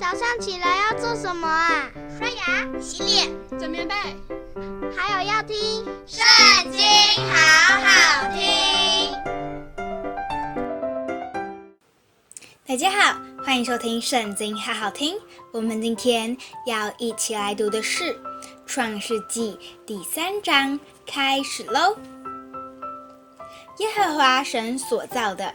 早上起来要做什么啊？刷牙、洗脸、整棉被，还有要听《圣经》，好好听。大家好，欢迎收听《圣经》，好好听。我们今天要一起来读的是《创世纪》第三章，开始喽。耶和华神所造的。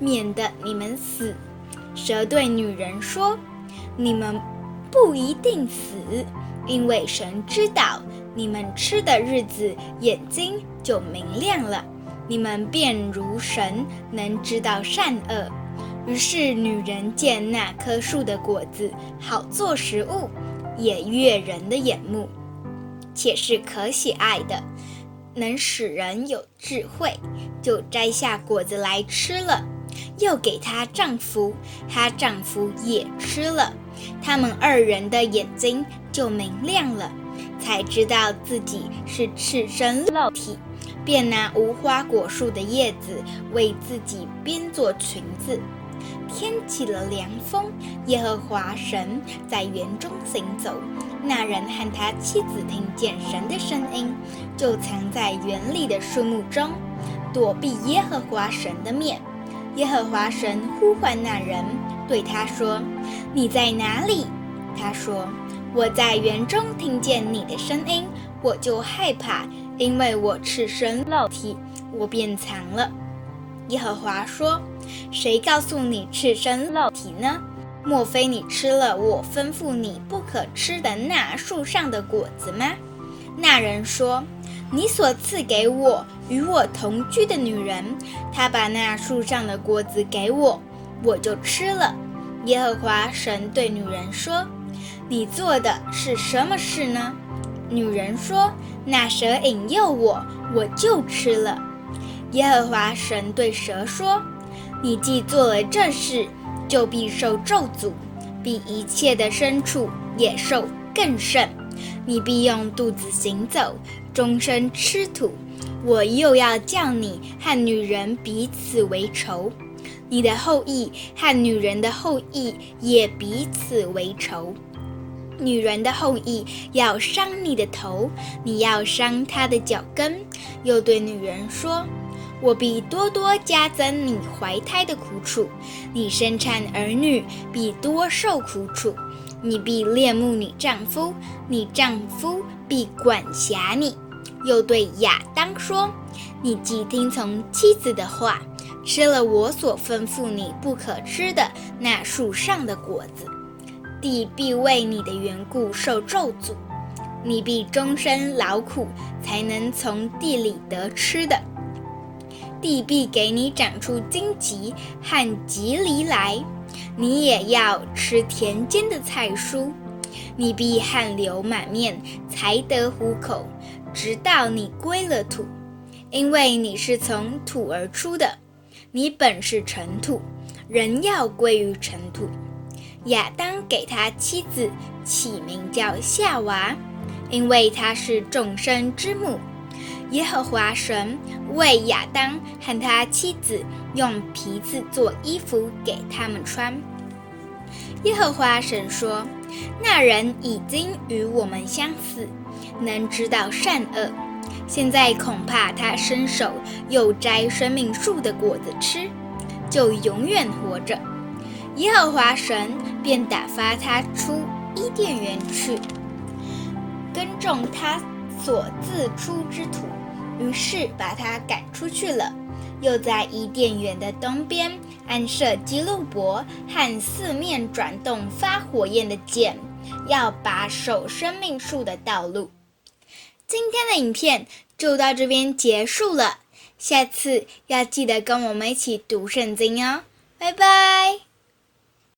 免得你们死。蛇对女人说：“你们不一定死，因为神知道你们吃的日子，眼睛就明亮了，你们便如神，能知道善恶。”于是女人见那棵树的果子好做食物，也悦人的眼目，且是可喜爱的。能使人有智慧，就摘下果子来吃了，又给她丈夫，她丈夫也吃了，他们二人的眼睛就明亮了，才知道自己是赤身露体，便拿无花果树的叶子为自己编做裙子。天起了凉风，耶和华神在园中行走。那人和他妻子听见神的声音，就藏在园里的树木中，躲避耶和华神的面。耶和华神呼唤那人，对他说：“你在哪里？”他说：“我在园中听见你的声音，我就害怕，因为我赤身露体，我便藏了。”耶和华说：“谁告诉你赤身露体呢？莫非你吃了我吩咐你不可吃的那树上的果子吗？”那人说：“你所赐给我与我同居的女人，她把那树上的果子给我，我就吃了。”耶和华神对女人说：“你做的是什么事呢？”女人说：“那蛇引诱我，我就吃了。”耶和华神对蛇说：“你既做了这事，就必受咒诅，比一切的牲畜、野兽更甚。你必用肚子行走，终身吃土。我又要叫你和女人彼此为仇，你的后裔和女人的后裔也彼此为仇。女人的后裔要伤你的头，你要伤她的脚跟。”又对女人说。我必多多加增你怀胎的苦楚，你生产儿女必多受苦楚。你必恋慕你丈夫，你丈夫必管辖你。又对亚当说：你既听从妻子的话，吃了我所吩咐你不可吃的那树上的果子，地必为你的缘故受咒诅，你必终身劳苦，才能从地里得吃的。地必给你长出荆棘和棘藜来，你也要吃田间的菜蔬。你必汗流满面才得糊口，直到你归了土，因为你是从土而出的，你本是尘土，人要归于尘土。亚当给他妻子起名叫夏娃，因为她是众生之母。耶和华神为亚当和他妻子用皮子做衣服给他们穿。耶和华神说：“那人已经与我们相似，能知道善恶。现在恐怕他伸手又摘生命树的果子吃，就永远活着。”耶和华神便打发他出伊甸园去，耕种他所自出之土。于是把他赶出去了，又在伊甸园的东边安设基路伯和四面转动发火焰的箭，要把守生命树的道路。今天的影片就到这边结束了，下次要记得跟我们一起读圣经哦，拜拜。